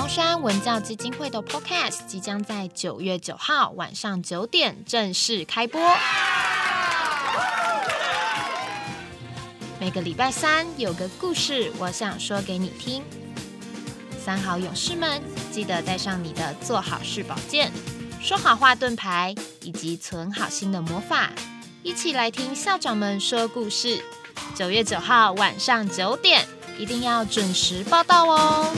中山文教基金会的 Podcast 即将在九月九号晚上九点正式开播。每个礼拜三有个故事，我想说给你听。三好勇士们，记得带上你的做好事宝剑、说好话盾牌以及存好心的魔法，一起来听校长们说故事。九月九号晚上九点，一定要准时报到哦。